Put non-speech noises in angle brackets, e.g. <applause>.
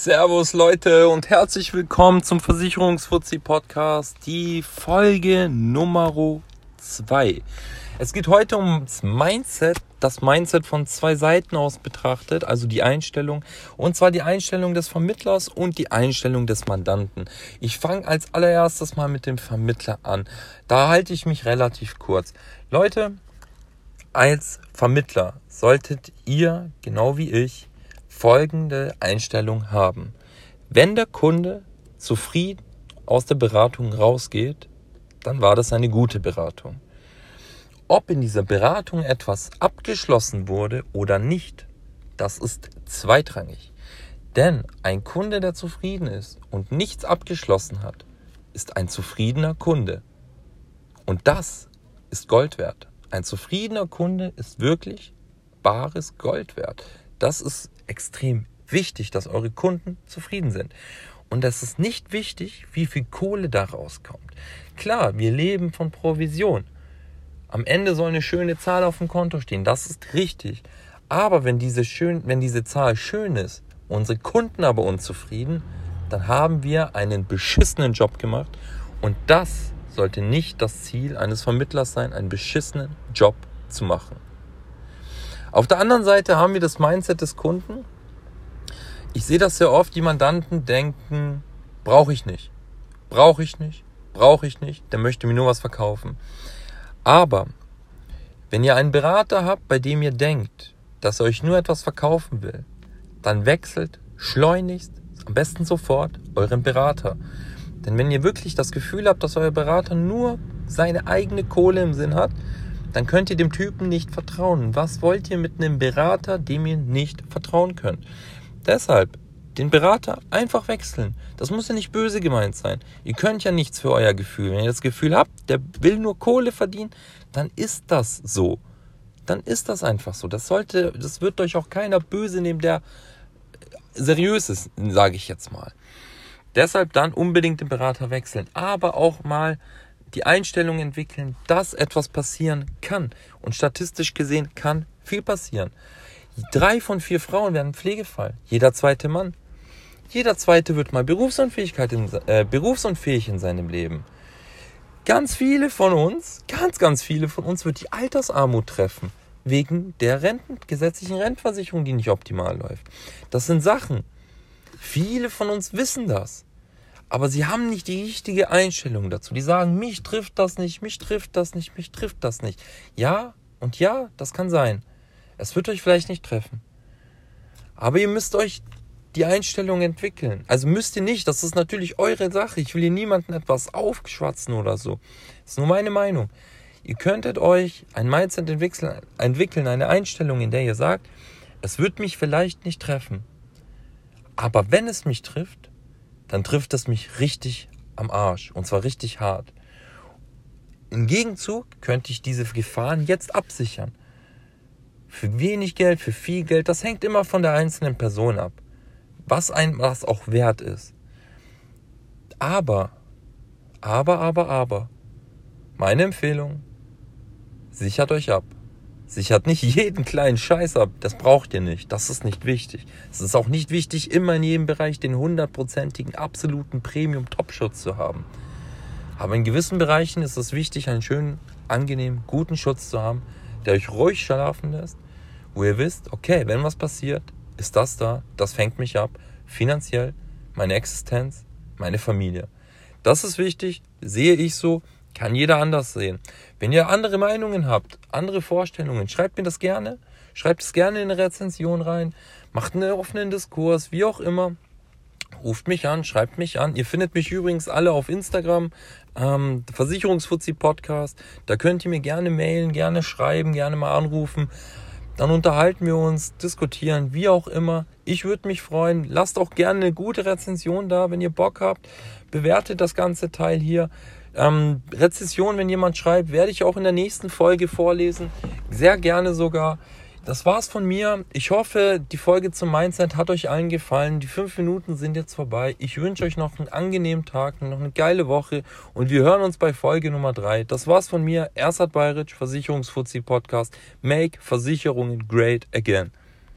Servus Leute und herzlich willkommen zum Versicherungsfuzzi Podcast, die Folge Nummer 2. Es geht heute ums Mindset, das Mindset von zwei Seiten aus betrachtet, also die Einstellung, und zwar die Einstellung des Vermittlers und die Einstellung des Mandanten. Ich fange als allererstes mal mit dem Vermittler an. Da halte ich mich relativ kurz. Leute, als Vermittler solltet ihr, genau wie ich, folgende Einstellung haben. Wenn der Kunde zufrieden aus der Beratung rausgeht, dann war das eine gute Beratung. Ob in dieser Beratung etwas abgeschlossen wurde oder nicht, das ist zweitrangig. Denn ein Kunde, der zufrieden ist und nichts abgeschlossen hat, ist ein zufriedener Kunde. Und das ist Gold wert. Ein zufriedener Kunde ist wirklich bares Gold wert. Das ist extrem wichtig, dass eure Kunden zufrieden sind. Und es ist nicht wichtig, wie viel Kohle daraus kommt. Klar, wir leben von Provision. Am Ende soll eine schöne Zahl auf dem Konto stehen. Das ist richtig. Aber wenn diese, schön, wenn diese Zahl schön ist, unsere Kunden aber unzufrieden, dann haben wir einen beschissenen Job gemacht. Und das sollte nicht das Ziel eines Vermittlers sein, einen beschissenen Job zu machen. Auf der anderen Seite haben wir das Mindset des Kunden. Ich sehe das sehr oft, die Mandanten denken, brauche ich nicht, brauche ich nicht, brauche ich nicht, der möchte mir nur was verkaufen. Aber wenn ihr einen Berater habt, bei dem ihr denkt, dass er euch nur etwas verkaufen will, dann wechselt schleunigst, am besten sofort, euren Berater. Denn wenn ihr wirklich das Gefühl habt, dass euer Berater nur seine eigene Kohle im Sinn hat, dann könnt ihr dem Typen nicht vertrauen. Was wollt ihr mit einem Berater, dem ihr nicht vertrauen könnt? Deshalb den Berater einfach wechseln. Das muss ja nicht böse gemeint sein. Ihr könnt ja nichts für euer Gefühl. Wenn ihr das Gefühl habt, der will nur Kohle verdienen, dann ist das so. Dann ist das einfach so. Das sollte, das wird euch auch keiner böse nehmen, der seriös ist, sage ich jetzt mal. Deshalb dann unbedingt den Berater wechseln. Aber auch mal die Einstellung entwickeln, dass etwas passieren kann. Und statistisch gesehen kann viel passieren. Drei von vier Frauen werden Pflegefall. Jeder zweite Mann. Jeder zweite wird mal Berufsunfähigkeit in, äh, berufsunfähig in seinem Leben. Ganz viele von uns, ganz, ganz viele von uns wird die Altersarmut treffen. Wegen der Renten, gesetzlichen Rentenversicherung, die nicht optimal läuft. Das sind Sachen. Viele von uns wissen das. Aber sie haben nicht die richtige Einstellung dazu. Die sagen, mich trifft das nicht, mich trifft das nicht, mich trifft das nicht. Ja und ja, das kann sein. Es wird euch vielleicht nicht treffen. Aber ihr müsst euch die Einstellung entwickeln. Also müsst ihr nicht, das ist natürlich eure Sache. Ich will hier niemanden etwas aufschwatzen oder so. Das ist nur meine Meinung. Ihr könntet euch ein Mindset entwickeln, eine Einstellung, in der ihr sagt, es wird mich vielleicht nicht treffen. Aber wenn es mich trifft, dann trifft es mich richtig am Arsch. Und zwar richtig hart. Im Gegenzug könnte ich diese Gefahren jetzt absichern. Für wenig Geld, für viel Geld, das hängt immer von der einzelnen Person ab. Was ein was auch wert ist. Aber, aber, aber, aber, meine Empfehlung, sichert euch ab. Sichert nicht <laughs> jeden kleinen Scheiß ab. Das braucht ihr nicht. Das ist nicht wichtig. Es ist auch nicht wichtig, immer in jedem Bereich den hundertprozentigen, absoluten Premium-Top-Schutz zu haben. Aber in gewissen Bereichen ist es wichtig, einen schönen, angenehmen, guten Schutz zu haben, der euch ruhig schlafen lässt, wo ihr wisst, okay, wenn was passiert, ist das da, das fängt mich ab, finanziell, meine Existenz, meine Familie. Das ist wichtig, sehe ich so, kann jeder anders sehen. Wenn ihr andere Meinungen habt, andere Vorstellungen, schreibt mir das gerne. Schreibt es gerne in eine Rezension rein. Macht einen offenen Diskurs, wie auch immer. Ruft mich an, schreibt mich an. Ihr findet mich übrigens alle auf Instagram, ähm, Versicherungsfuzzi Podcast. Da könnt ihr mir gerne mailen, gerne schreiben, gerne mal anrufen. Dann unterhalten wir uns, diskutieren, wie auch immer. Ich würde mich freuen. Lasst auch gerne eine gute Rezension da, wenn ihr Bock habt. Bewertet das ganze Teil hier. Ähm, Rezession, wenn jemand schreibt, werde ich auch in der nächsten Folge vorlesen. Sehr gerne sogar. Das war's von mir. Ich hoffe, die Folge zum Mindset hat euch allen gefallen. Die fünf Minuten sind jetzt vorbei. Ich wünsche euch noch einen angenehmen Tag, noch eine geile Woche und wir hören uns bei Folge Nummer drei. Das war's von mir. Ersat Bayric, Versicherungsfuzzi Podcast. Make Versicherungen great again.